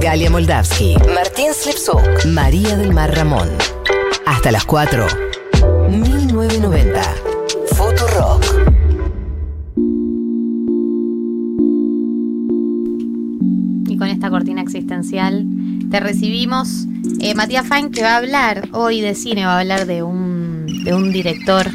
Galia Moldavsky, Martín Slipsuk, María del Mar Ramón. Hasta las 4. 1990. Futurock. Y con esta cortina existencial te recibimos. Eh, Matías Fain que va a hablar hoy de cine, va a hablar de un, de un director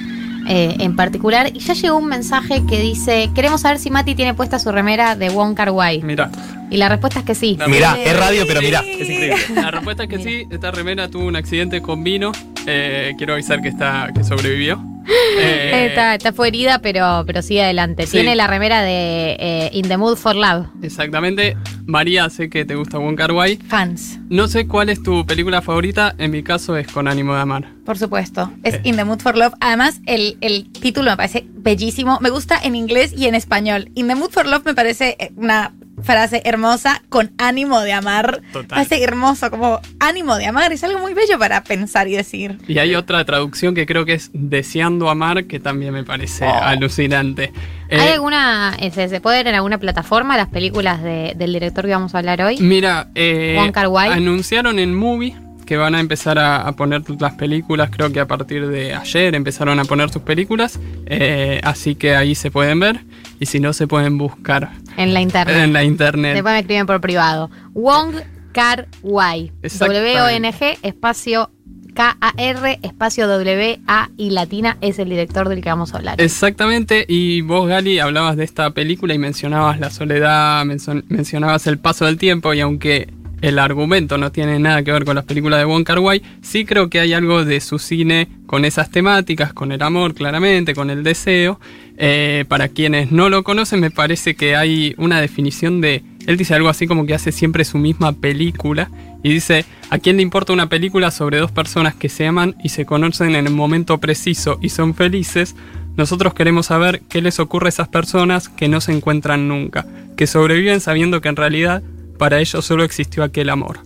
eh, en particular. Y ya llegó un mensaje que dice, queremos saber si Mati tiene puesta su remera de Wong Kar Wai. Mira, Y la respuesta es que sí. No, Mirá, es radio, pero mirá. es increíble. La respuesta es que sí, esta remera tuvo un accidente con vino. Eh, quiero avisar que está que sobrevivió. Eh, Está, está fue herida, pero, pero sigue adelante. Sí. Tiene la remera de eh, In the Mood for Love. Exactamente. María, sé que te gusta Wong Kar Wai. Fans, No sé cuál es tu película favorita. En mi caso es Con ánimo de amar. Por supuesto. Es Eh. In the Mood for Love. Además, el, el título me parece bellísimo. Me gusta en inglés y en español. In the Mood for Love me parece eh, una frase hermosa con ánimo de amar. Total. Me parece hermoso, como ánimo de amar. Es algo muy bello para pensar y decir. Y hay otra traducción que creo que es Deseando amar, que también me parece Oh. alucinante. Eh, ¿Hay alguna, eh, se, se puede ver en alguna plataforma las películas de- del director que vamos a hablar hoy? Mira, eh, Wong Kar-wai. anunciaron en Movie que van a empezar a, a poner las películas, creo que a partir de ayer empezaron a poner sus películas, eh, así que ahí se pueden ver y si no se pueden buscar En la internet. en la internet. Después me escriben por privado. Wong Kar Wai. W-O-N-G, espacio K-A-R, espacio W-A y latina es el director del que vamos a hablar. Exactamente, y vos Gali hablabas de esta película y mencionabas la soledad, mencionabas el paso del tiempo y aunque el argumento no tiene nada que ver con las películas de Wong Kar sí creo que hay algo de su cine con esas temáticas, con el amor claramente, con el deseo. Eh, para quienes no lo conocen me parece que hay una definición de... Él dice algo así como que hace siempre su misma película y dice, ¿a quién le importa una película sobre dos personas que se aman y se conocen en el momento preciso y son felices? Nosotros queremos saber qué les ocurre a esas personas que no se encuentran nunca, que sobreviven sabiendo que en realidad para ellos solo existió aquel amor.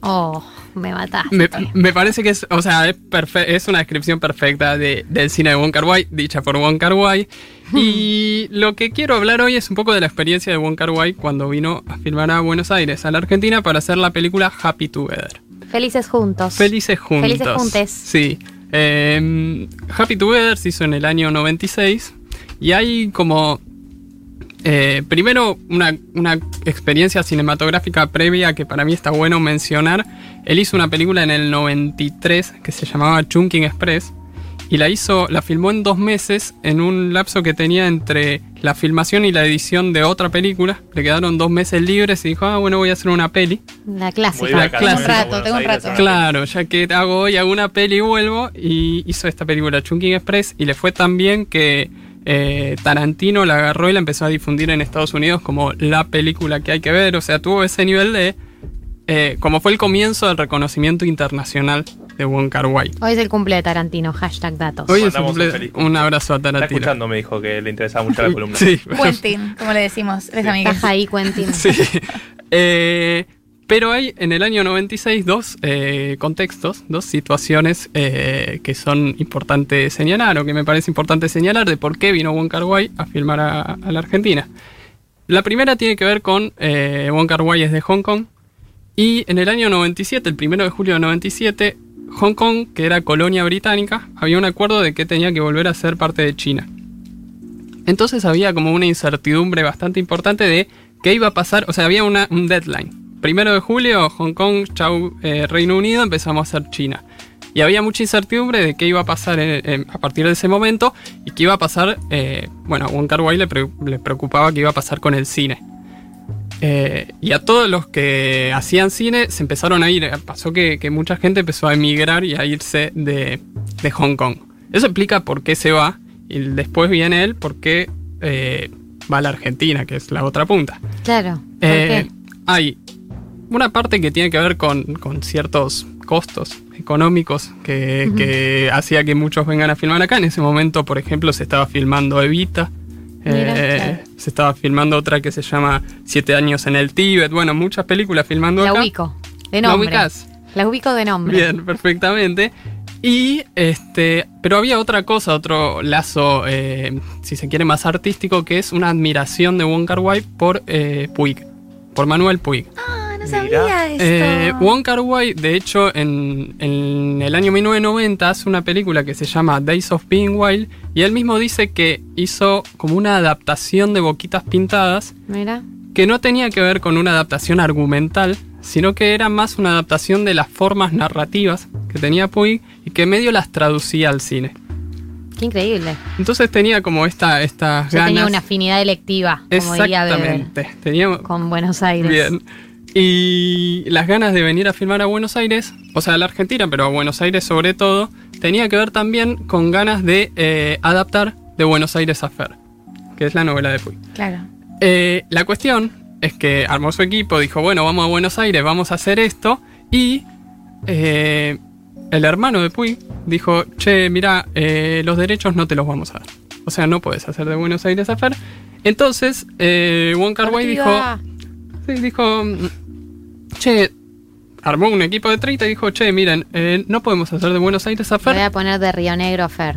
Oh, me mataste. Me, me parece que es, o sea, es, es una descripción perfecta de- del cine de Wong Kar Wai, dicha por Wong Kar Wai. Y lo que quiero hablar hoy es un poco de la experiencia de Wong Kar Wai cuando vino a filmar a Buenos Aires, a la Argentina, para hacer la película Happy Together. Felices juntos. Felices juntos. Felices juntes. Sí. Eh, Happy Together se hizo en el año 96 y hay como... eh, primero, una, una experiencia cinematográfica previa que para mí está bueno mencionar. Él hizo una película en el 93 que se llamaba Chunking Express y la hizo, la filmó en dos meses en un lapso que tenía entre la filmación y la edición de otra película. Le quedaron dos meses libres y dijo, ah, bueno, voy a hacer una peli. La clásica. acá, Tengo un rato, tengo un rato. Claro, ya que hago hoy alguna peli y vuelvo, y hizo esta película Chunking Express y le fue tan bien que eh, Tarantino la agarró y la empezó a difundir en Estados Unidos como la película que hay que ver, o sea, tuvo ese nivel de... eh, como fue el comienzo del reconocimiento internacional de Wong Kar Wai. Hoy es el cumple de Tarantino, hashtag datos. Hoy es un cumple- un abrazo a Está Tarantino. escuchando, me dijo que le interesaba mucho la columna. Sí, Quentin, como le decimos. Les amigues. Estás ahí, Quentin. Sí. Eh, pero hay en el año 96 dos eh, contextos, dos situaciones eh, que son importantes señalar o que me parece importante señalar de por qué vino Wong Kar Wai a filmar a, a la Argentina. La primera tiene que ver con eh, Wong Kar Wai es de Hong Kong y en el año 97, el primero de julio de 97, Hong Kong, que era colonia británica, había un acuerdo de que tenía que volver a ser parte de China. Entonces había como una incertidumbre bastante importante de qué iba a pasar, o sea, había una, un deadline. Primero de julio, Hong Kong, chau, eh, Reino Unido, empezamos a ser China. Y había mucha incertidumbre de qué iba a pasar en- en- a partir de ese momento y qué iba a pasar, eh, bueno, a Wong Kar Wai le, pre- le preocupaba qué iba a pasar con el cine. Eh, y a todos los que hacían cine se empezaron a ir. Pasó que, que mucha gente empezó a emigrar y a irse de, de Hong Kong. Eso explica por qué se va. Y después viene él por qué eh, va a la Argentina, que es la otra punta. Claro. ¿Por Eh, qué? hay una parte que tiene que ver con, con ciertos costos económicos que, que hacía que muchos vengan a filmar acá. En ese momento, por ejemplo, se estaba filmando Evita. Mira, Eh, claro. Se estaba filmando otra que se llama Siete años en el Tíbet. Bueno, muchas películas filmando La acá. ubico. De ¿La nombre. ubicás? La ubico de nombre. Bien, perfectamente. Y este, pero había otra cosa, otro lazo, eh, si se quiere, más artístico, que es una admiración de Wong Kar Wai por eh, Puig, por Manuel Puig. Ah, no sabía esto. Eh, Wong Kar Wai, de hecho, en, en el año 1990 hace una película que se llama Days of Being Wild y él mismo dice que hizo como una adaptación de Boquitas Pintadas Mira. que no tenía que ver con una adaptación argumental, sino que era más una adaptación de las formas narrativas que tenía Puig y que medio las traducía al cine. Qué increíble. Entonces tenía como esta, estas Yo ganas. tenía una afinidad electiva, como diría Bebel, Exactamente. Tenía, con Buenos Aires. Bien. Y las ganas de venir a filmar a Buenos Aires, o sea, a la Argentina, pero a Buenos Aires sobre todo, tenía que ver también con ganas de eh, adaptar de Buenos Aires a Fer, que es la novela de Puy. Claro. Eh, la cuestión es que armó su equipo, dijo, bueno, vamos a Buenos Aires, vamos a hacer esto, y eh, el hermano de Puy dijo, che, mira, eh, los derechos no te los vamos a dar. O sea, no puedes hacer de Buenos Aires a Fer. Entonces, Wong Kar dijo. Sí, dijo, mm, che, armó un equipo de 30 y dijo, che, miren, eh, no podemos hacer de Buenos Aires a Me voy Fer. a poner de Río Negro a Fer.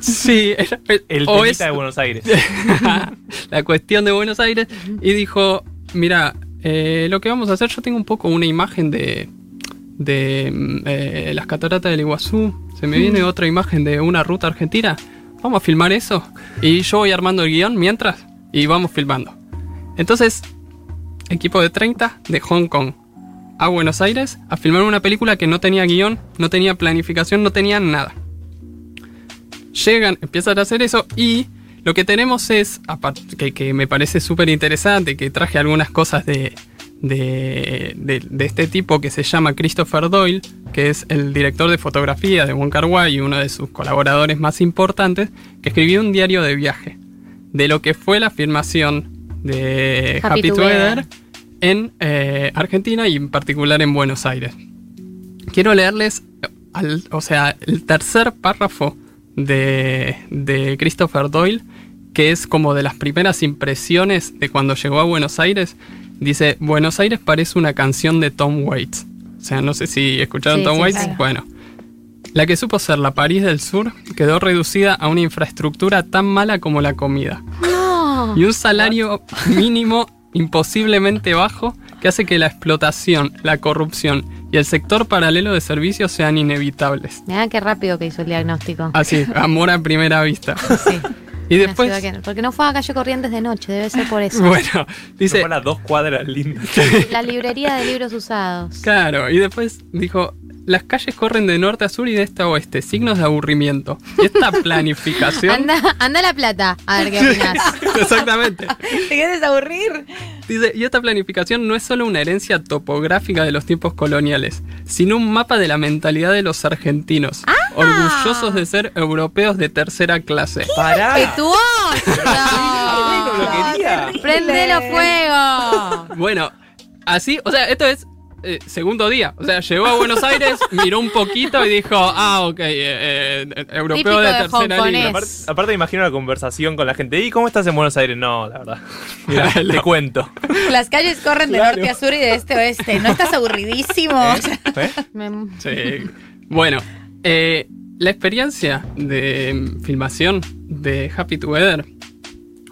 Sí, era- El o es de Buenos Aires. la cuestión de Buenos Aires y dijo, mira, eh, lo que vamos a hacer, yo tengo un poco una imagen de, de mm, eh, las cataratas del Iguazú, se me viene otra imagen de una ruta argentina, vamos a filmar eso y yo voy armando el guion mientras y vamos filmando. Entonces, equipo de 30 de Hong Kong a Buenos Aires a filmar una película que no tenía guion, no tenía planificación, no tenía nada. Llegan, empiezan a hacer eso y lo que tenemos es, aparte, que, que me parece súper interesante, que traje algunas cosas de, de, de- de este tipo que se llama Christopher Doyle, que es el director de fotografía de Wong Kar Wai y uno de sus colaboradores más importantes, que escribió un diario de viaje de lo que fue la filmación de Happy Happy, Together. En eh, Argentina y en particular en Buenos Aires. Quiero leerles, al- o sea, el tercer párrafo de, de Christopher Doyle, que es como de las primeras impresiones de cuando llegó a Buenos Aires. Dice, Buenos Aires parece una canción de Tom Waits. O sea, no sé si escucharon Sí, Tom sí, Waits. claro. Bueno, la que supo ser la París del Sur quedó reducida a una infraestructura tan mala como la comida No. y un salario mínimo imposiblemente bajo que hace que la explotación, la corrupción y el sector paralelo de servicios sean inevitables. Mirá qué rápido que hizo el diagnóstico. Así, amor a primera vista. Sí. Y después, porque no fue a calle Corrientes de noche, debe ser por eso. bueno, dice, Dice, las dos cuadras lindas. La librería de libros usados. claro, y después dijo, las calles corren de norte a sur y de este a oeste, signos de aburrimiento. Y esta planificación... Anda, anda la plata, a ver qué opinas. Exactamente. ¿Te quieres aburrir? Dice, y esta planificación no es solo una herencia topográfica de los tiempos coloniales, sino un mapa de la mentalidad de los argentinos, orgullosos de ser europeos de tercera clase. ¡Pará! ¡Petuoso! lo quería. ¡Prendelo fuego! Bueno, así, o sea, esto es eh, segundo día. O sea, llegó a Buenos Aires, miró un poquito y dijo, ah, ok, eh, eh, europeo Típico de de tercera línea. Aparte, aparte me imagino una conversación con la gente. ¿Y cómo estás en Buenos Aires? No, la verdad. Mira, te No. cuento. Las calles corren de Claro. norte a sur y de este a oeste. ¿No estás aburridísimo? ¿Eh? Me- Sí. Bueno, eh, la experiencia de filmación de Happy Together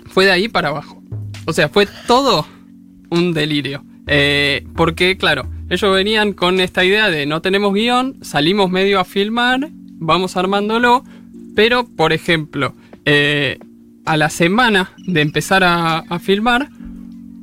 fue de ahí para abajo. O sea, fue todo un delirio. Eh, porque, claro, ellos venían con esta idea de no tenemos guion, salimos medio a filmar, vamos armándolo, pero, por ejemplo, eh, a la semana de empezar a, filmar,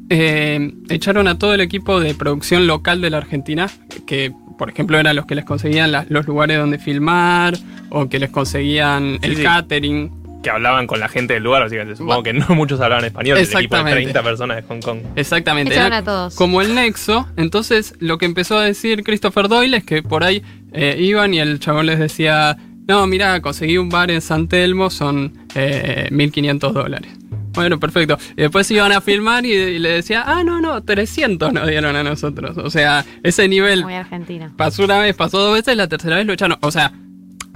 echaron a todo el equipo de producción local de la Argentina, que por ejemplo eran los que les conseguían las- los lugares donde filmar, o que les conseguían Sí, el sí. catering. Que hablaban con la gente del lugar, así que supongo que no muchos hablaban español. El equipo de Exactamente. 30 personas de Hong Kong. Exactamente. Era a todos. Como el nexo. Entonces, lo que empezó a decir Christopher Doyle es que por ahí eh, iban y el chabón les decía: No, mira, conseguí un bar en San Telmo, son eh, 1500 dólares. Bueno, perfecto. Y después iban a filmar y, y le decía: Ah, no, no, 300 nos dieron a nosotros. O sea, ese nivel Muy argentino. pasó una vez, pasó dos veces, la tercera vez lo echaron. O sea,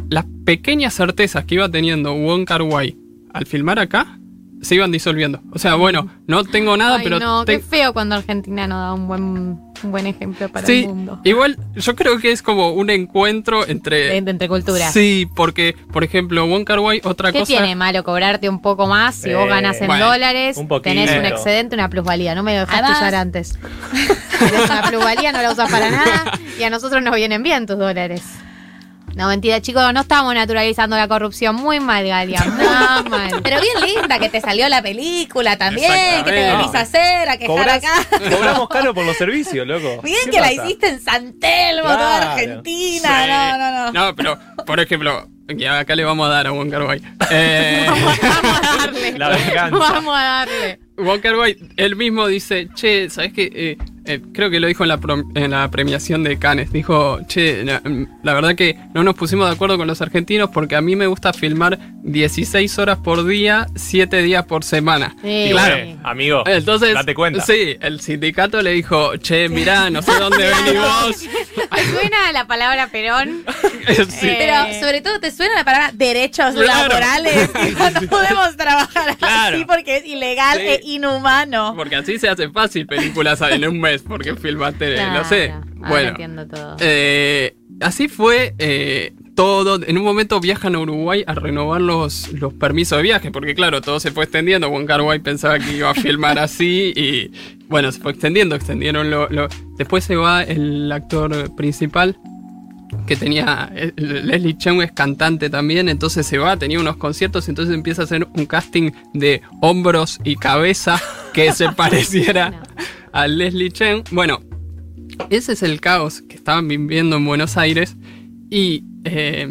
las pequeñas certezas que iba teniendo Wong Kar Wai al filmar acá se iban disolviendo. O sea, bueno, no tengo nada, Ay, pero no, te- qué feo cuando Argentina no da un buen Un buen ejemplo para sí, el mundo. igual yo creo que es como un encuentro entre... Entre, entre culturas. Sí, porque, por ejemplo, Wong Kar Wai, otra ¿Qué cosa... tiene malo cobrarte un poco más si vos Eh, ganas en bueno, dólares? un poquito. tenés un excedente, una plusvalía. No me lo dejaste usar antes. Tenés una plusvalía, no la usas para nada y a nosotros nos vienen bien tus dólares. No, mentira, chicos, no estamos naturalizando la corrupción. Muy mal, Galia, muy mal. Pero bien linda que te salió la película también, que te venís a hacer, a quejar acá. cobramos caro por los servicios, loco. Bien ¿Qué que la hiciste en San Telmo, toda Claro. Argentina. Sí. No, no, no. No, pero, por ejemplo, y acá le vamos a dar a Kar Wai. Eh, Vamos a darle. La venganza. Vamos a darle. Kar Wai, él mismo dice, che, ¿sabes qué? Eh, eh, creo que lo dijo en la, pro- en la premiación de Cannes. Dijo, che, la, la verdad que no nos pusimos de acuerdo con los argentinos porque a mí me gusta filmar 16 horas por día, 7 días por semana. Sí. Y Claro, claro. amigo. Entonces, date cuenta. sí, el sindicato le dijo, che, mirá, no sé dónde venís vos. ¿Te suena la palabra Perón? Sí. Eh, Pero sobre todo te suena la palabra derechos Claro. laborales. No podemos trabajar Claro. así porque es ilegal Sí. e inhumano. Porque así se hace fácil películas en un mes, porque filmaste, Claro, no sé. ahora Bueno, entiendo todo. eh, así fue eh, todo. En un momento viajan a Uruguay a renovar los, los permisos de viaje, porque claro, todo se fue extendiendo. Kar Wai pensaba que iba a filmar así y bueno, se fue extendiendo, extendieron lo, lo- Después se va el actor principal. Que tenía. eh, Leslie Cheung es cantante también, entonces se va, tenía unos conciertos, entonces empieza a hacer un casting de hombros y cabeza que se pareciera No. A Leslie Chen. Bueno, ese es el caos que estaban viviendo en Buenos Aires. Y eh,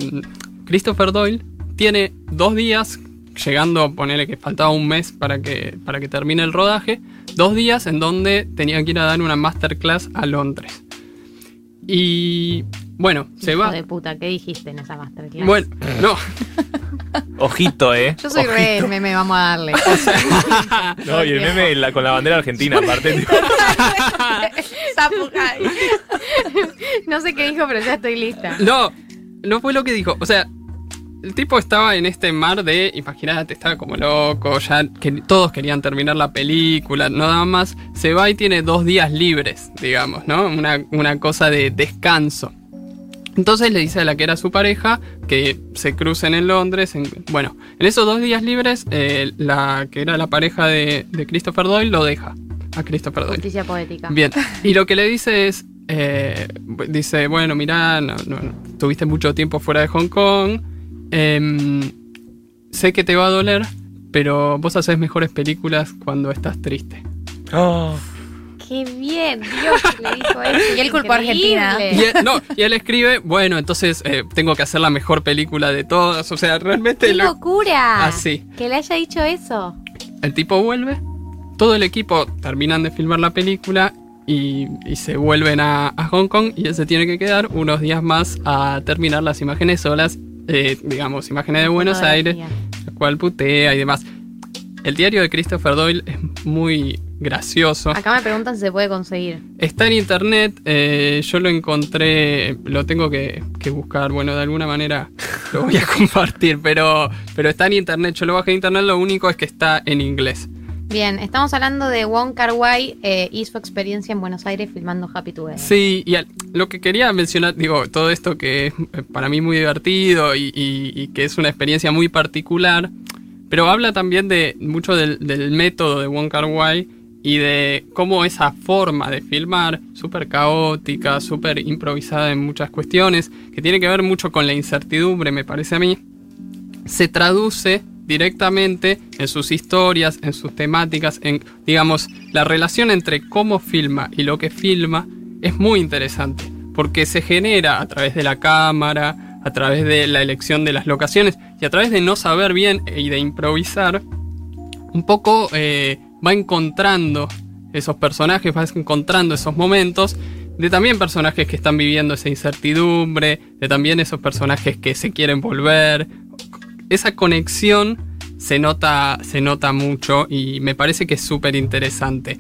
Christopher Doyle tiene dos días, llegando a ponerle que faltaba un mes para que, para que termine el rodaje, dos días en donde tenía que ir a dar una masterclass a Londres. Y bueno, se va. de puta, ¿qué dijiste en esa masterclass? Bueno, no, Ojito, eh. Yo soy re el meme, vamos a darle. No, y el meme la- con la bandera argentina, aparte. tipo, Zapucay. no sé qué dijo, pero ya estoy lista. no, no fue lo que dijo. O sea, el tipo estaba en este mar de, imagínate, estaba como loco, ya que todos querían terminar la película, no nada más. Se va y tiene dos días libres, digamos, ¿no? Una, una cosa de descanso. Entonces le dice a la que era su pareja que se crucen en Londres. en- bueno, en esos dos días libres, eh, la que era la pareja de, de Christopher Doyle lo deja a Christopher Doyle. Justicia poética. Bien, y lo que le dice es, eh, dice, bueno, mira, no, no, no, tuviste mucho tiempo fuera de Hong Kong, em, sé que te va a doler, pero vos haces mejores películas cuando estás triste. oh, Qué bien, Dios le dijo eso. Y él culpó a. Argentina. Y él, no, y él escribe, bueno, entonces eh, tengo que hacer la mejor película de todas, o sea, realmente ¡Qué lo- locura! Así. Que le haya dicho eso. el tipo vuelve, todo el equipo terminan de filmar la película y, y se vuelven a, a Hong Kong y él se tiene que quedar unos días más a terminar las imágenes solas, eh, digamos, imágenes de Buenos Aires, la cual putea y demás. El diario de Christopher Doyle es muy gracioso. Acá me preguntan si se puede conseguir. Está en internet, eh, yo lo encontré, lo tengo que, que buscar, bueno, de alguna manera lo voy a compartir, pero, pero está en internet, yo lo bajé de internet, lo único es que está en inglés. Bien, estamos hablando de Wong Kar Wai eh, y su experiencia en Buenos Aires filmando Happy Together. Sí, y al- lo que quería mencionar, digo, todo esto que es eh, para mí muy divertido y, y- y que es una experiencia muy particular, pero habla también de mucho del, del método de Wong Kar Wai y de cómo esa forma de filmar, súper caótica, súper improvisada en muchas cuestiones, que tiene que ver mucho con la incertidumbre, me parece a mí, se traduce directamente en sus historias, en sus temáticas, en, digamos, la relación entre cómo filma y lo que filma es muy interesante, porque se genera a través de la cámara, a través de la elección de las locaciones y a través de no saber bien y de improvisar, un poco eh, va encontrando esos personajes, va encontrando esos momentos de también personajes que están viviendo esa incertidumbre, de también esos personajes que se quieren volver. Esa conexión se nota, se nota mucho y me parece que es súper interesante.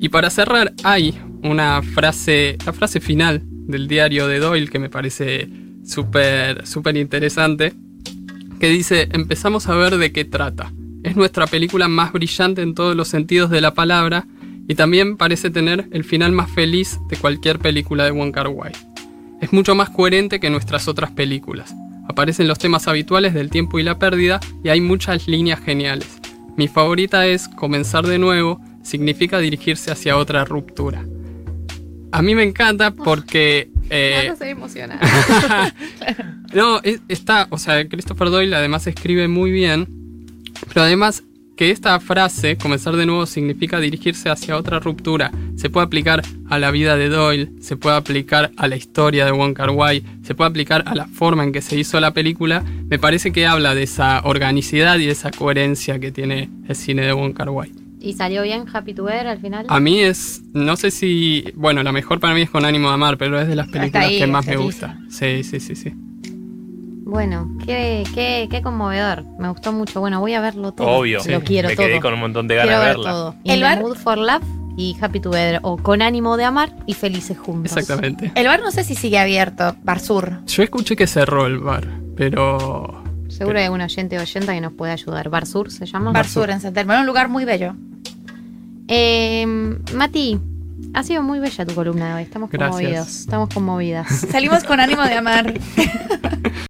Y para cerrar, hay una frase, la frase final del diario de Doyle que me parece súper, súper interesante, que dice, empezamos a ver de qué trata. Es nuestra película más brillante en todos los sentidos de la palabra y también parece tener el final más feliz de cualquier película de Wong Kar Wai. Es mucho más coherente que nuestras otras películas. Aparecen los temas habituales del tiempo y la pérdida y hay muchas líneas geniales. Mi favorita es Comenzar de nuevo, significa dirigirse hacia otra ruptura. A mí me encanta porque... eh, no no, es- está, o sea, Christopher Doyle además escribe muy bien, pero además que esta frase, comenzar de nuevo, significa dirigirse hacia otra ruptura. Se puede aplicar a la vida de Doyle, se puede aplicar a la historia de Wong Kar Wai, se puede aplicar a la forma en que se hizo la película. Me parece que habla de esa organicidad y de esa coherencia que tiene el cine de Wong Kar Wai. ¿Y salió bien Happy to al final? A mí es, no sé si, bueno, la mejor para mí es con ánimo de amar, pero es de las películas ahí, que más me gusta. Sí, sí, sí, sí. Bueno, qué, qué, qué conmovedor. Me gustó mucho. Bueno, voy a verlo todo. Obvio. Lo quiero Me todo. quedé con un montón de ganas quiero de ver verla. todo. El El bar- Mood for Love y Happy Together. O Con ánimo de amar y felices juntos. Exactamente. El bar no sé si sigue abierto, Bar Sur. Yo escuché que cerró el bar, pero Seguro hay un oyente o oyenta que nos puede ayudar. Bar Sur se llama. Bar Sur en San Telmo, un lugar muy bello. Eh, Mati, ha sido muy bella tu columna de hoy. Estamos Gracias. conmovidos. Estamos conmovidas. Salimos con ánimo de amar.